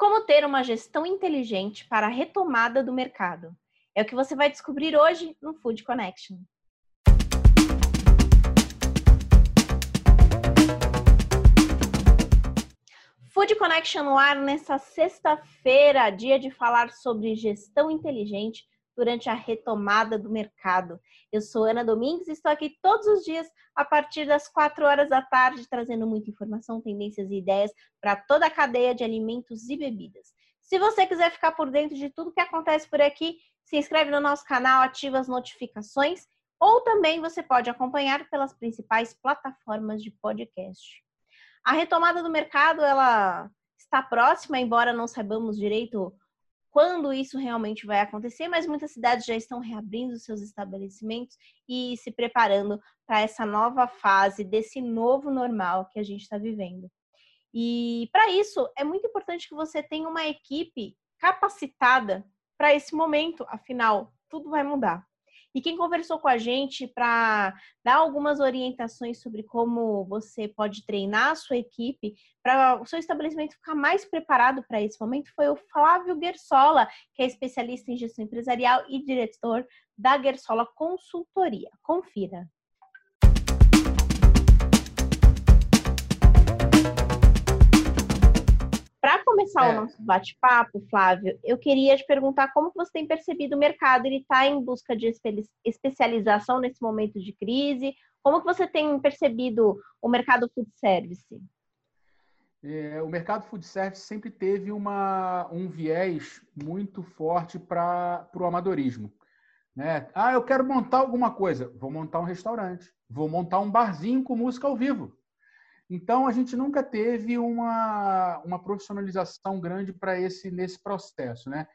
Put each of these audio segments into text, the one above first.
Como ter uma gestão inteligente para a retomada do mercado? É o que você vai descobrir hoje no Food Connection. Food Connection no ar nessa sexta-feira, dia de falar sobre gestão inteligente durante a retomada do mercado. Eu sou Ana Domingues e estou aqui todos os dias a partir das 4 horas da tarde, trazendo muita informação, tendências e ideias para toda a cadeia de alimentos e bebidas. Se você quiser ficar por dentro de tudo que acontece por aqui, se inscreve no nosso canal, ativa as notificações ou também você pode acompanhar pelas principais plataformas de podcast. A retomada do mercado, ela está próxima, embora não saibamos direito quando isso realmente vai acontecer, mas muitas cidades já estão reabrindo seus estabelecimentos e se preparando para essa nova fase desse novo normal que a gente está vivendo. E para isso é muito importante que você tenha uma equipe capacitada para esse momento, afinal, tudo vai mudar. E quem conversou com a gente para dar algumas orientações sobre como você pode treinar a sua equipe para o seu estabelecimento ficar mais preparado para esse momento foi o Flávio Gersola, que é especialista em gestão empresarial e diretor da Gersola Consultoria. Confira. Para começar é. o nosso bate-papo, Flávio, eu queria te perguntar como você tem percebido o mercado. Ele está em busca de especialização nesse momento de crise? Como você tem percebido o mercado food service? É, o mercado food service sempre teve uma, um viés muito forte para o amadorismo. Né? Ah, eu quero montar alguma coisa. Vou montar um restaurante. Vou montar um barzinho com música ao vivo. Então, a gente nunca teve uma, uma profissionalização grande para esse nesse processo, né?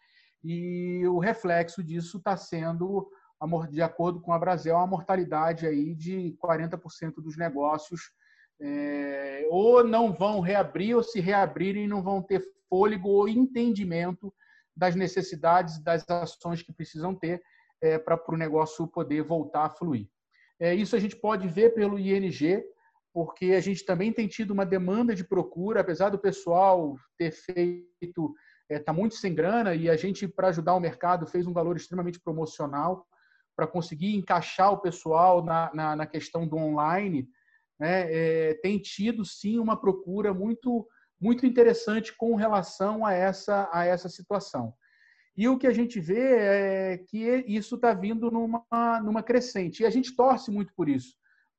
E o reflexo disso está sendo, de acordo com a Brasil, uma mortalidade aí de 40% dos negócios é, ou não vão reabrir, ou se reabrirem, não vão ter fôlego ou entendimento das necessidades, das ações que precisam ter é, para o negócio poder voltar a fluir. É, isso a gente pode ver pelo ING, porque a gente também tem tido uma demanda de procura, apesar do pessoal ter feito, está é, muito sem grana, e a gente, para ajudar o mercado, fez um valor extremamente promocional para conseguir encaixar o pessoal na, na, na questão do online. Né? É, tem tido, sim, uma procura muito, muito interessante com relação a essa, a essa situação. E o que a gente vê é que isso está vindo numa, numa crescente. E a gente torce muito por isso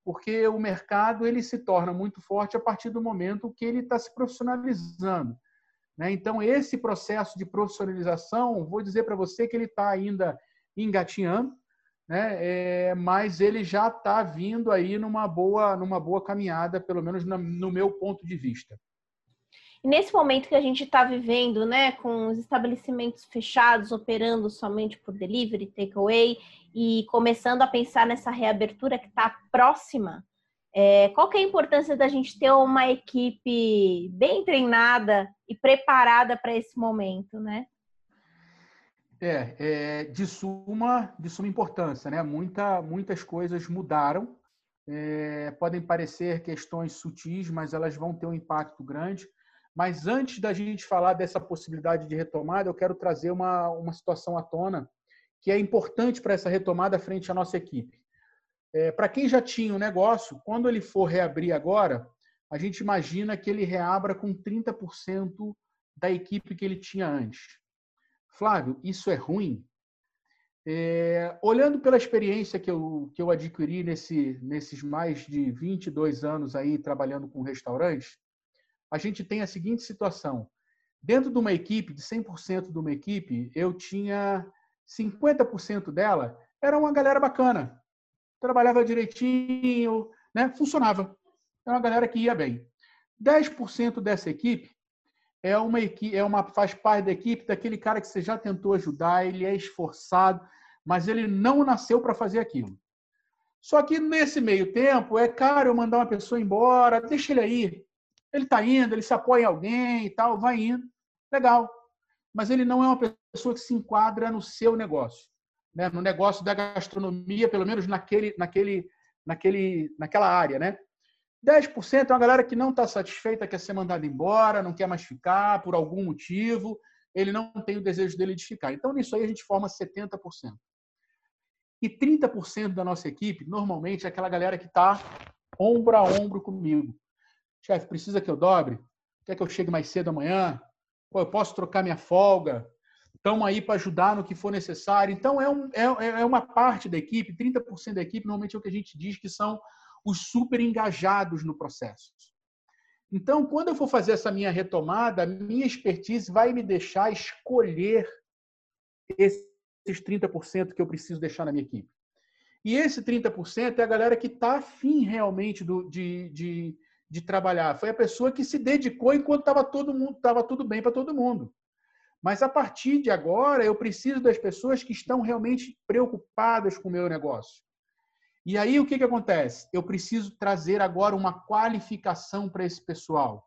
porque o mercado ele se torna muito forte a partir do momento que ele está se profissionalizando. Né? Então, esse processo de profissionalização, vou dizer para você que ele está ainda engatinhando, né? É, mas ele já está vindo aí numa boa, numa boa caminhada, pelo menos no meu ponto de vista. Nesse momento que a gente está vivendo, né, com os estabelecimentos fechados, operando somente por delivery, takeaway, e começando a pensar nessa reabertura que está próxima, é, qual que é a importância da gente ter uma equipe bem treinada e preparada para esse momento, né? É, é, de suma de suma importância, né? Muita, muitas coisas mudaram. É, podem parecer questões sutis, mas elas vão ter um impacto grande. Mas antes da gente falar dessa possibilidade de retomada, eu quero trazer uma, uma situação à tona que é importante para essa retomada frente à nossa equipe. É, para quem já tinha o um negócio, quando ele for reabrir agora, a gente imagina que ele reabra com 30% da equipe que ele tinha antes. Flávio, isso é ruim? É, olhando pela experiência que eu, que eu adquiri nesse, nesses mais de 22 anos aí trabalhando com restaurantes, a gente tem a seguinte situação. Dentro de uma equipe, de 100% de uma equipe, eu tinha 50% dela era uma galera bacana. Trabalhava direitinho, né? funcionava. É uma galera que ia bem. 10% dessa equipe é uma equipe, é uma faz parte da equipe daquele cara que você já tentou ajudar, ele é esforçado, mas ele não nasceu para fazer aquilo. Só que nesse meio tempo é caro eu mandar uma pessoa embora, deixa ele aí. Ele está indo, ele se apoia em alguém e tal, vai indo. Legal mas ele não é uma pessoa que se enquadra no seu negócio, né? no negócio da gastronomia, pelo menos naquele, naquele, naquele, naquela área. Né? 10% é uma galera que não está satisfeita, quer ser mandada embora, não quer mais ficar por algum motivo, ele não tem o desejo dele de ficar. Então, nisso aí, a gente forma 70%. E 30% da nossa equipe, normalmente, é aquela galera que está ombro a ombro comigo. Chefe, precisa que eu dobre? Quer que eu chegue mais cedo amanhã? Pô, eu posso trocar minha folga? Estão aí para ajudar no que for necessário. Então, é, um, é, é uma parte da equipe, 30% da equipe, normalmente é o que a gente diz que são os super engajados no processo. Então, quando eu for fazer essa minha retomada, a minha expertise vai me deixar escolher esses 30% que eu preciso deixar na minha equipe. E esse 30% é a galera que está afim realmente do, de, de, de, trabalhar. Foi a pessoa que se dedicou enquanto estava todo mundo, estava tudo bem para todo mundo. Mas a partir de agora, eu preciso das pessoas que estão realmente preocupadas com o meu negócio. E aí o que, que acontece? Eu preciso trazer agora uma qualificação para esse pessoal.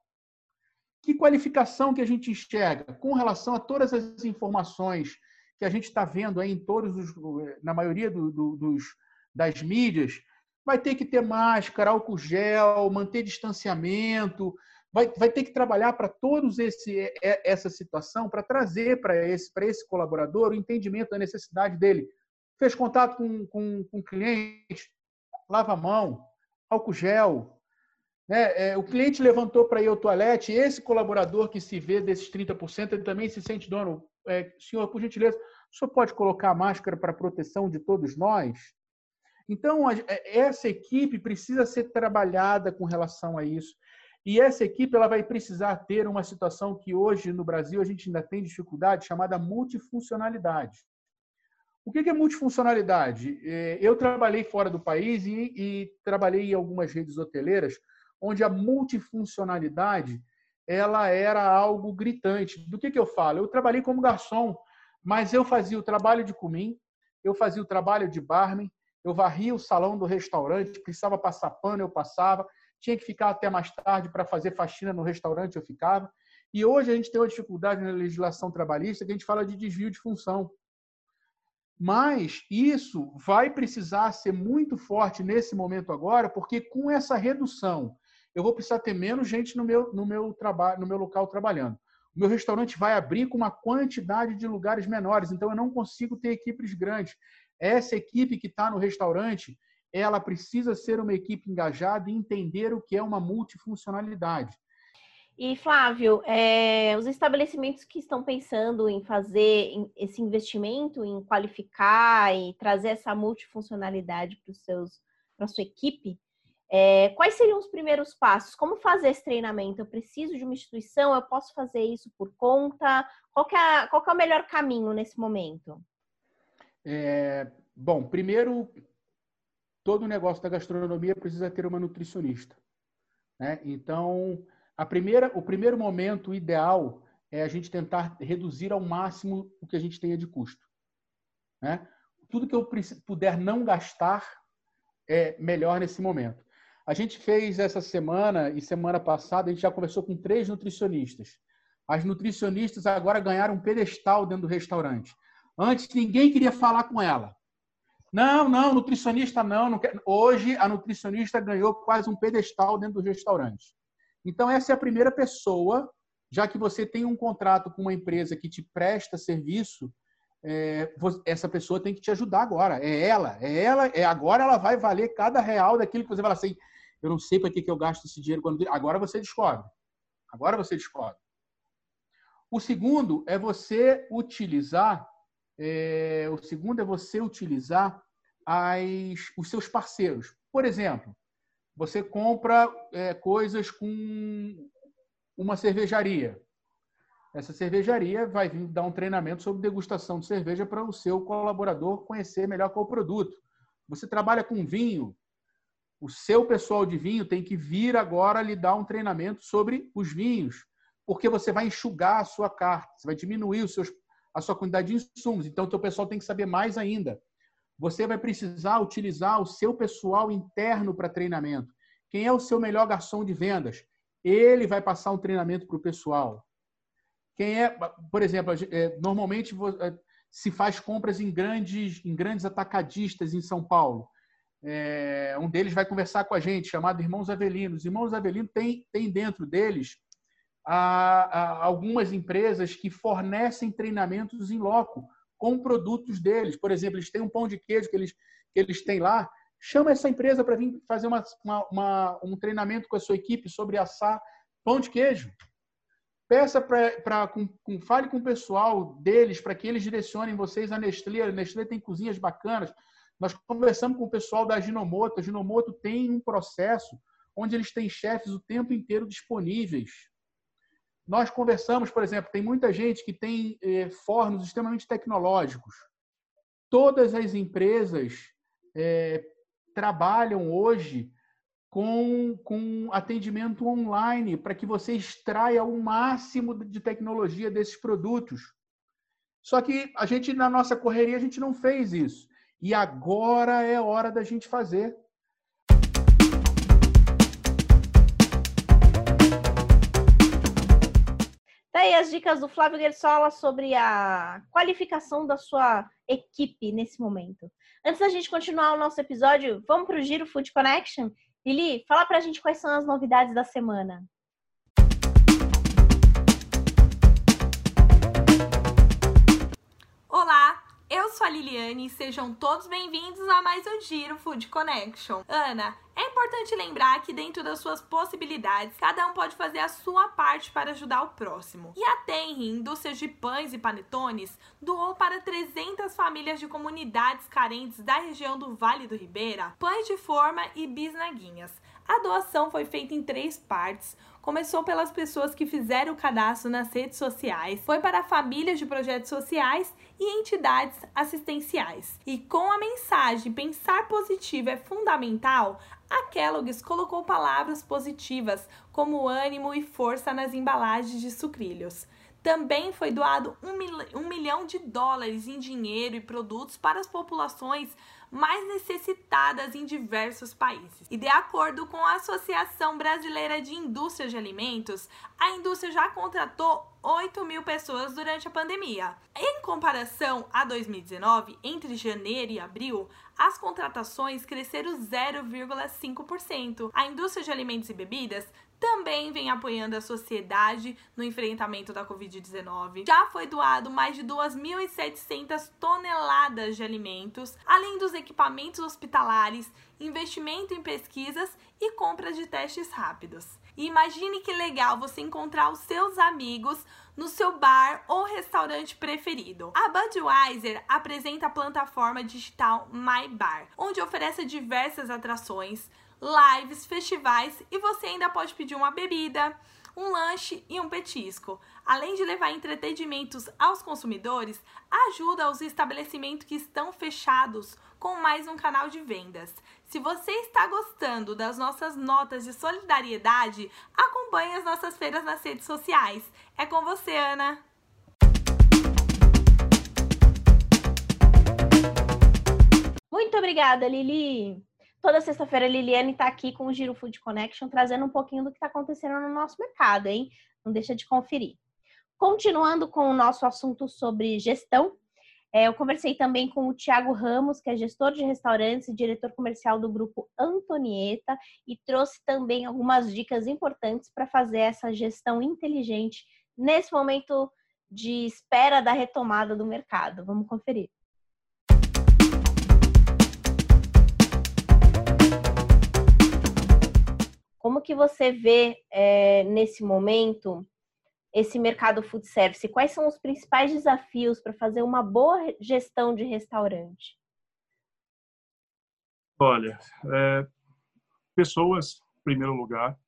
Que qualificação que a gente enxerga com relação a todas as informações que a gente está vendo aí em todos os, na maioria do, do, dos, das mídias? Vai ter que ter máscara, álcool gel, manter distanciamento, vai, vai ter que trabalhar para todos esse essa situação para trazer para esse esse colaborador o entendimento da necessidade dele fez contato com, com, com cliente, lava a mão, álcool gel. Né? É, o cliente levantou para ir ao toalete, esse colaborador que se vê desses 30%, ele também se sente dono. É, senhor, por gentileza, o senhor pode colocar a máscara para proteção de todos nós? Então, é, essa equipe precisa ser trabalhada com relação a isso. E essa equipe ela vai precisar ter uma situação que hoje no Brasil a gente ainda tem dificuldade, chamada multifuncionalidade. O que é multifuncionalidade? É, eu trabalhei fora do país e, e trabalhei em algumas redes hoteleiras onde a multifuncionalidade ela era algo gritante. Do que, que eu falo? Eu trabalhei como garçom, mas eu fazia o trabalho de comim, eu fazia o trabalho de barman, eu varria o salão do restaurante, precisava passar pano, eu passava, tinha que ficar até mais tarde para fazer faxina no restaurante, eu ficava. E hoje a gente tem uma dificuldade na legislação trabalhista que a gente fala de desvio de função. Mas isso vai precisar ser muito forte nesse momento agora, porque com essa redução, eu vou precisar ter menos gente no meu, no meu trabalho, no meu local trabalhando. O meu restaurante vai abrir com uma quantidade de lugares menores, então eu não consigo ter equipes grandes. Essa equipe que está no restaurante, ela precisa ser uma equipe engajada e entender o que é uma multifuncionalidade. E, Flávio, é, os estabelecimentos que estão pensando em fazer esse investimento, em qualificar e trazer essa multifuncionalidade para a sua equipe, é, quais seriam os primeiros passos? Como fazer esse treinamento? Eu preciso de uma instituição? Eu posso fazer isso por conta? Qual, é, qual é o melhor caminho nesse momento? É, bom, primeiro, todo negócio da gastronomia precisa ter uma nutricionista. Né? Então, a primeira, o primeiro momento ideal é a gente tentar reduzir ao máximo o que a gente tenha de custo. Né? Tudo que eu puder não gastar é melhor nesse momento. A gente fez essa semana e semana passada, a gente já conversou com três nutricionistas. As nutricionistas agora ganharam um pedestal dentro do restaurante. Antes, ninguém queria falar com ela. Não, não, nutricionista não. não. Hoje, a nutricionista ganhou quase um pedestal dentro do restaurante. Então, essa é a primeira pessoa, já que você tem um contrato com uma empresa que te presta serviço, é, essa pessoa tem que te ajudar agora. É ela, é ela, é agora ela vai valer cada real daquilo que você fala assim. Eu não sei para que, que eu gasto esse dinheiro quando. Agora você descobre. Agora você descobre. O segundo é você utilizar. É, o segundo é você utilizar as, os seus parceiros. Por exemplo, você compra é, coisas com uma cervejaria. Essa cervejaria vai vir dar um treinamento sobre degustação de cerveja para o seu colaborador conhecer melhor qual o produto. Você trabalha com vinho, o seu pessoal de vinho tem que vir agora lhe dar um treinamento sobre os vinhos, porque você vai enxugar a sua carta, você vai diminuir os seus, a sua quantidade de insumos. Então, o seu pessoal tem que saber mais ainda você vai precisar utilizar o seu pessoal interno para treinamento. Quem é o seu melhor garçom de vendas? Ele vai passar um treinamento para o pessoal. Quem é, por exemplo, é, normalmente é, se faz compras em grandes, em grandes atacadistas em São Paulo. é, um deles vai conversar com a gente, chamado Irmãos Avelinos. Irmãos Avelinos tem, tem dentro deles a, a, algumas empresas que fornecem treinamentos em loco com produtos deles. Por exemplo, eles têm um pão de queijo que eles, que eles têm lá. Chama essa empresa para vir fazer uma, uma, uma, um treinamento com a sua equipe sobre assar pão de queijo. Peça para com, com, fale com o pessoal deles para que eles direcionem vocês a Nestlé. A Nestlé tem cozinhas bacanas. Nós conversamos com o pessoal da Ginomoto. A Ginomoto tem um processo onde eles têm chefes o tempo inteiro disponíveis. Nós conversamos, por exemplo, tem muita gente que tem eh, fornos extremamente tecnológicos. Todas as empresas eh, trabalham hoje com, com atendimento online para que você extraia o máximo de tecnologia desses produtos. Só que a gente, na nossa correria, a gente não fez isso. E agora é hora da gente fazer. Daí as dicas do Flávio Gersola sobre a qualificação da sua equipe nesse momento. Antes da gente continuar o nosso episódio, vamos para o Giro Food Connection? Lili, fala para a gente quais são as novidades da semana. Olá, eu sou a Liliane e sejam todos bem-vindos a mais um Giro Food Connection. Ana, importante lembrar que dentro das suas possibilidades, cada um pode fazer a sua parte para ajudar o próximo. E a Tenri, indústria de pães e panetones, doou para 300 famílias de comunidades carentes da região do Vale do Ribeira pães de forma e bisnaguinhas. A doação foi feita em três partes. Começou pelas pessoas que fizeram o cadastro nas redes sociais, foi para famílias de projetos sociais e entidades assistenciais. E com a mensagem pensar positivo é fundamental, a Kellogg's colocou palavras positivas como ânimo e força nas embalagens de sucrilhos. Também foi doado um, mil, um milhão de dólares em dinheiro e produtos para as populações mais necessitadas em diversos países. E de acordo com a Associação Brasileira de Indústria de Alimentos, a indústria já contratou 8 mil pessoas durante a pandemia. Em comparação a 2019, entre janeiro e abril, as contratações cresceram 0,5%. A indústria de alimentos e bebidas também vem apoiando a sociedade no enfrentamento da Covid-19. Já foi doado mais de 2.700 toneladas de alimentos, além dos equipamentos hospitalares, investimento em pesquisas e compras de testes rápidos. E imagine que legal você encontrar os seus amigos no seu bar ou restaurante preferido. A Budweiser apresenta a plataforma digital My Bar, onde oferece diversas atrações, lives, festivais e você ainda pode pedir uma bebida, um lanche e um petisco. Além de levar entretenimentos aos consumidores, ajuda os estabelecimentos que estão fechados com mais um canal de vendas. Se você está gostando das nossas notas de solidariedade, acompanhe as nossas feiras nas redes sociais. É com você, Ana! Muito obrigada, Lili! Toda sexta-feira a Liliane está aqui com o Giro Food Connection, trazendo um pouquinho do que está acontecendo no nosso mercado, hein? Não deixa de conferir. Continuando com o nosso assunto sobre gestão, é, eu conversei também com o Tiago Ramos, que é gestor de restaurantes e diretor comercial do grupo Antonieta, e trouxe também algumas dicas importantes para fazer essa gestão inteligente nesse momento de espera da retomada do mercado. Vamos conferir. Como que você vê é, nesse momento esse mercado food service? Quais são os principais desafios para fazer uma boa gestão de restaurante? Olha, é, pessoas, em primeiro lugar,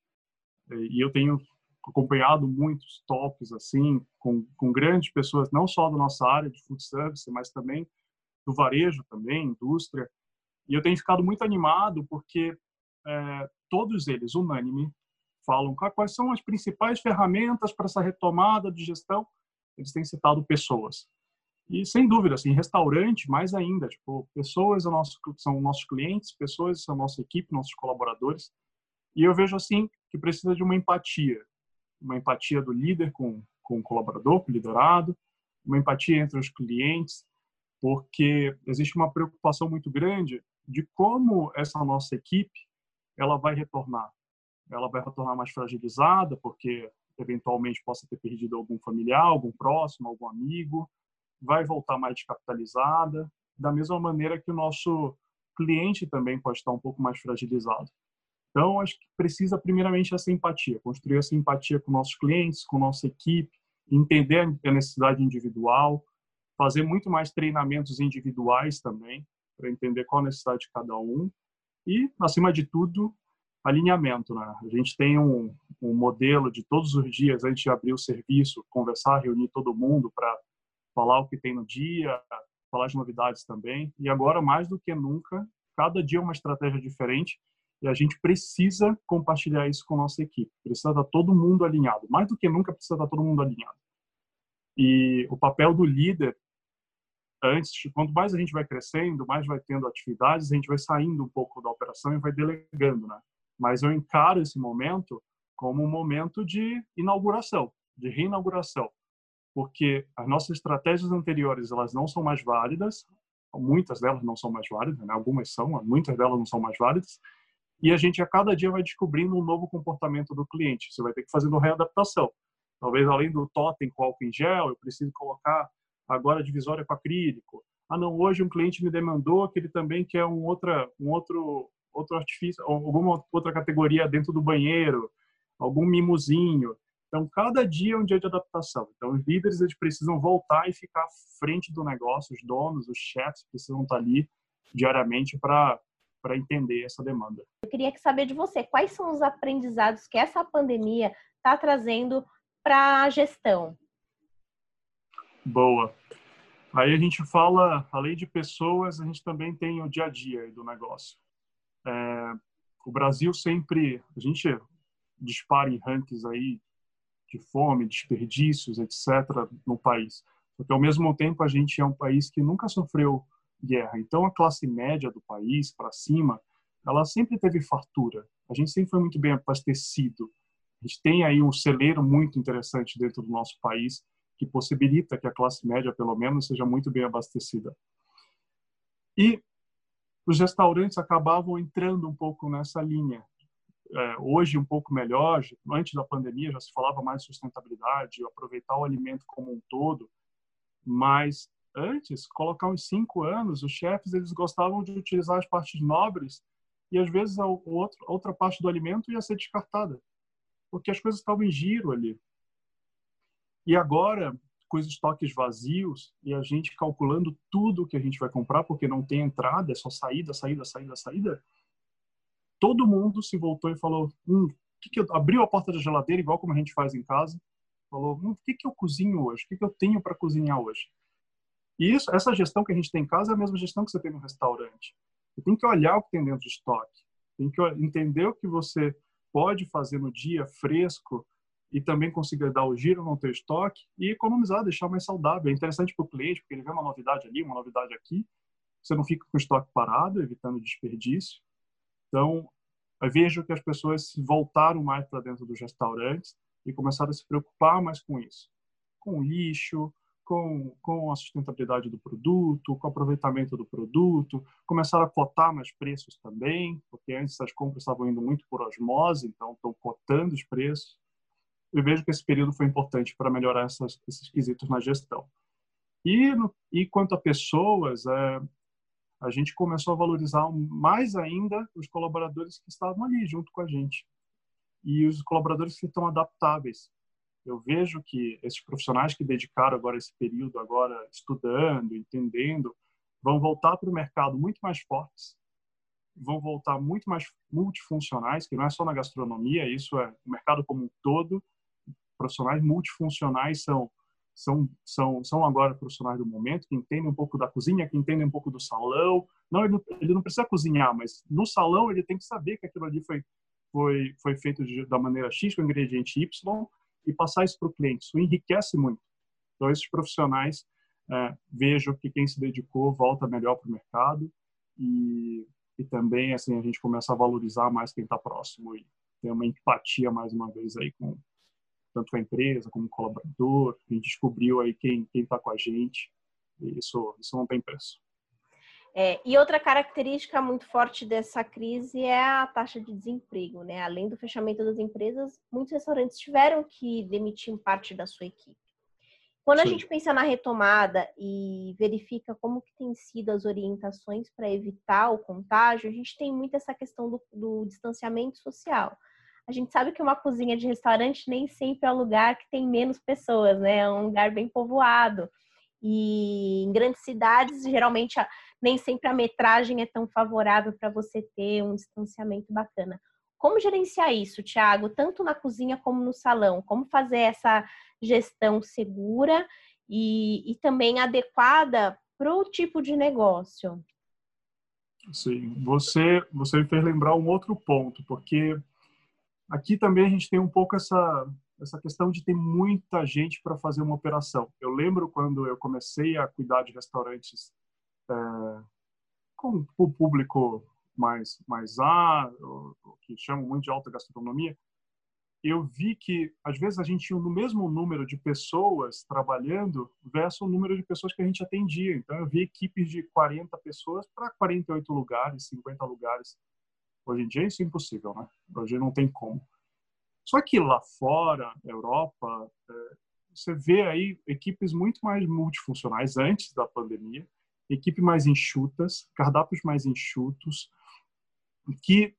é, e eu tenho acompanhado muitos tops assim, com, com grandes pessoas, não só da nossa área de food service, mas também do varejo também, indústria, e eu tenho ficado muito animado porque é, todos eles, unânime, falam quais são as principais ferramentas para essa retomada de gestão. Eles têm citado pessoas. E sem dúvida, assim, restaurante, mais ainda, tipo, pessoas são nossos, são nossos clientes, pessoas são nossa equipe, nossos colaboradores. E eu vejo assim que precisa de uma empatia, uma empatia do líder com, com o colaborador, com o liderado, uma empatia entre os clientes, porque existe uma preocupação muito grande de como essa nossa equipe ela vai retornar. Ela vai retornar mais fragilizada, porque eventualmente possa ter perdido algum familiar, algum próximo, algum amigo, vai voltar mais descapitalizada, da mesma maneira que o nosso cliente também pode estar um pouco mais fragilizado. Então, acho que precisa primeiramente essa empatia, construir essa empatia com nossos clientes, com nossa equipe, entender a necessidade individual, fazer muito mais treinamentos individuais também, para entender qual a necessidade de cada um e, acima de tudo, alinhamento. Né? A gente tem um, um modelo de todos os dias, antes de abrir o serviço, conversar, reunir todo mundo para falar o que tem no dia, falar de novidades também. E agora, mais do que nunca, cada dia é uma estratégia diferente e a gente precisa compartilhar isso com a nossa equipe. Precisa estar todo mundo alinhado. Mais do que nunca, precisa estar todo mundo alinhado. E o papel do líder, antes, quanto mais a gente vai crescendo, mais vai tendo atividades, a gente vai saindo um pouco da operação e vai delegando, né? Mas eu encaro esse momento como um momento de inauguração, de reinauguração, porque as nossas estratégias anteriores elas não são mais válidas, muitas delas não são mais válidas, né? algumas são, muitas delas não são mais válidas, e a gente a cada dia vai descobrindo um novo comportamento do cliente. Você vai ter que fazer uma readaptação. Talvez além do totem com álcool em gel, eu preciso colocar agora a divisória com acrílico. Ah, não, hoje um cliente me demandou que ele também quer um outra, um outro, outro artifício, alguma outra categoria dentro do banheiro, algum mimozinho. Então, cada dia é um dia de adaptação. Então, os líderes eles precisam voltar e ficar à frente do negócio, os donos, os chefs precisam estar ali diariamente para para entender essa demanda. Eu queria saber de você, quais são os aprendizados que essa pandemia está trazendo para a gestão? Boa. Aí a gente fala, além de pessoas, a gente também tem o dia a dia do negócio. É, o Brasil sempre, a gente dispara em rankings aí de fome, desperdícios, etc., no país. Porque ao mesmo tempo a gente é um país que nunca sofreu guerra. Então a classe média do país para cima, ela sempre teve fartura. A gente sempre foi muito bem abastecido. A gente tem aí um celeiro muito interessante dentro do nosso país que possibilita que a classe média, pelo menos, seja muito bem abastecida. E os restaurantes acabavam entrando um pouco nessa linha. É, hoje, um pouco melhor, antes da pandemia já se falava mais de sustentabilidade, aproveitar o alimento como um todo, mas antes, colocar uns cinco anos, os chefes eles gostavam de utilizar as partes nobres e às vezes a, outra parte do alimento ia ser descartada porque as coisas estavam em giro ali. E agora, com os estoques vazios e a gente calculando tudo que a gente vai comprar, porque não tem entrada, é só saída, saída, saída, saída, todo mundo se voltou e falou: hum, que que eu... abriu a porta da geladeira, igual como a gente faz em casa, falou: hum, o que, que eu cozinho hoje? O que, que eu tenho para cozinhar hoje? E isso, essa gestão que a gente tem em casa é a mesma gestão que você tem no restaurante. Você tem que olhar o que tem dentro do estoque, tem que entender o que você pode fazer no dia fresco e também conseguir dar o giro no teu estoque e economizar, deixar mais saudável. É interessante para o cliente, porque ele vê uma novidade ali, uma novidade aqui, você não fica com o estoque parado, evitando desperdício. Então, eu vejo que as pessoas voltaram mais para dentro dos restaurantes e começaram a se preocupar mais com isso. Com lixo, com, com a sustentabilidade do produto, com o aproveitamento do produto, começaram a cotar mais preços também, porque antes as compras estavam indo muito por osmose, então estão cotando os preços. Eu vejo que esse período foi importante para melhorar essas, esses quesitos na gestão. E, e quanto a pessoas, é, a gente começou a valorizar mais ainda os colaboradores que estavam ali junto com a gente e os colaboradores que estão adaptáveis eu vejo que esses profissionais que dedicaram agora esse período agora estudando, entendendo, vão voltar para o mercado muito mais fortes, vão voltar muito mais multifuncionais, que não é só na gastronomia, isso é o mercado como um todo. Profissionais multifuncionais são são são são agora profissionais do momento que entendem um pouco da cozinha, que entendem um pouco do salão. Não, ele não, ele não precisa cozinhar, mas no salão ele tem que saber que aquilo ali foi foi foi feito de, da maneira X com ingrediente Y e passar isso para o cliente. Isso enriquece muito. Então, esses profissionais, é, vejo que quem se dedicou volta melhor para o mercado e, e também assim a gente começa a valorizar mais quem está próximo e ter uma empatia mais uma vez aí com tanto a empresa como com o colaborador. Gente descobriu aí quem quem está com a gente. E isso isso não tem preço. É, e outra característica muito forte dessa crise é a taxa de desemprego, né? Além do fechamento das empresas, muitos restaurantes tiveram que demitir parte da sua equipe. Quando Sim. a gente pensa na retomada e verifica como que tem sido as orientações para evitar o contágio, a gente tem muito essa questão do, do distanciamento social. A gente sabe que uma cozinha de restaurante nem sempre é um lugar que tem menos pessoas, né? É um lugar bem povoado. E em grandes cidades, geralmente, nem sempre a metragem é tão favorável para você ter um distanciamento bacana. Como gerenciar isso, Tiago, tanto na cozinha como no salão? Como fazer essa gestão segura e, e também adequada para o tipo de negócio? Sim, você, você me fez lembrar um outro ponto, porque aqui também a gente tem um pouco essa, essa questão de ter muita gente para fazer uma operação. Eu lembro quando eu comecei a cuidar de restaurantes é, com o público mais mais A, o, que chamam muito de alta gastronomia, eu vi que às vezes a gente tinha no mesmo número de pessoas trabalhando versus o número de pessoas que a gente atendia. Então eu vi equipes de 40 pessoas para 48 lugares, 50 lugares. Hoje em dia isso é impossível, né? Hoje não tem como. Só que lá fora, Europa, é, você vê aí equipes muito mais multifuncionais antes da pandemia, equipe mais enxutas, cardápios mais enxutos, que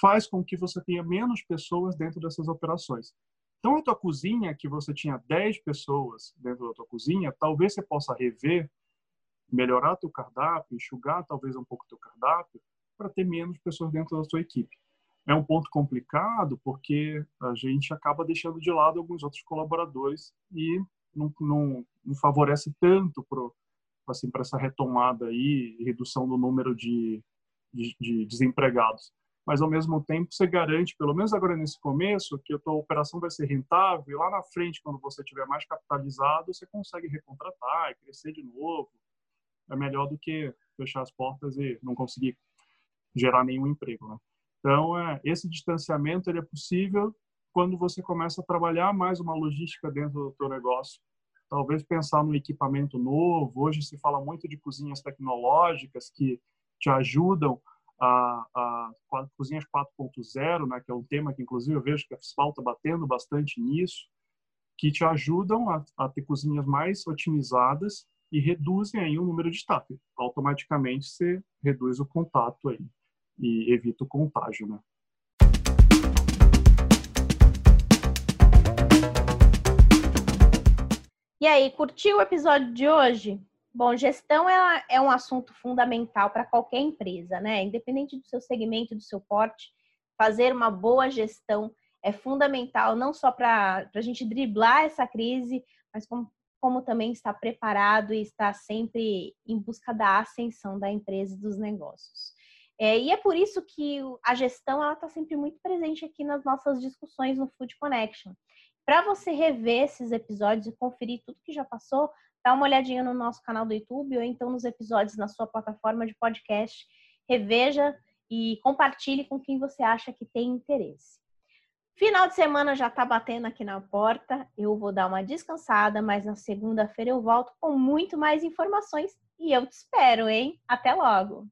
faz com que você tenha menos pessoas dentro dessas operações. Então, a tua cozinha, que você tinha 10 pessoas dentro da tua cozinha, talvez você possa rever, melhorar teu cardápio, enxugar talvez um pouco teu cardápio, para ter menos pessoas dentro da sua equipe é um ponto complicado porque a gente acaba deixando de lado alguns outros colaboradores e não, não, não favorece tanto para assim, essa retomada aí, redução do número de, de, de, desempregados. Mas, ao mesmo tempo, você garante, pelo menos agora nesse começo, que a tua operação vai ser rentável e lá na frente, quando você estiver mais capitalizado, você consegue recontratar e crescer de novo. É melhor do que fechar as portas e não conseguir gerar nenhum emprego, né? Então, é, esse distanciamento ele é possível quando você começa a trabalhar mais uma logística dentro do teu negócio. Talvez pensar no equipamento novo. Hoje se fala muito de cozinhas tecnológicas que te ajudam a, a, a cozinhas 4.0, né, que é um tema que inclusive eu vejo que a FISPAL está batendo bastante nisso, que te ajudam a, a, ter cozinhas mais otimizadas e reduzem aí o número de staff. Automaticamente você reduz o contato aí e evita o contágio, né? E aí, curtiu o episódio de hoje? Bom, gestão é, é um assunto fundamental para qualquer empresa, né? Independente do seu segmento, do seu porte, fazer uma boa gestão é fundamental, não só para a gente driblar essa crise, mas como, como também estar preparado e estar sempre em busca da ascensão da empresa e dos negócios. É, e é por isso que a gestão ela está sempre muito presente aqui nas nossas discussões no Food Connection. Para você rever esses episódios e conferir tudo que já passou, dá uma olhadinha no nosso canal do YouTube ou então nos episódios na sua plataforma de podcast. Reveja e compartilhe com quem você acha que tem interesse. Final de semana já está batendo aqui na porta. Eu vou dar uma descansada, mas na segunda-feira eu volto com muito mais informações e eu te espero, hein? Até logo!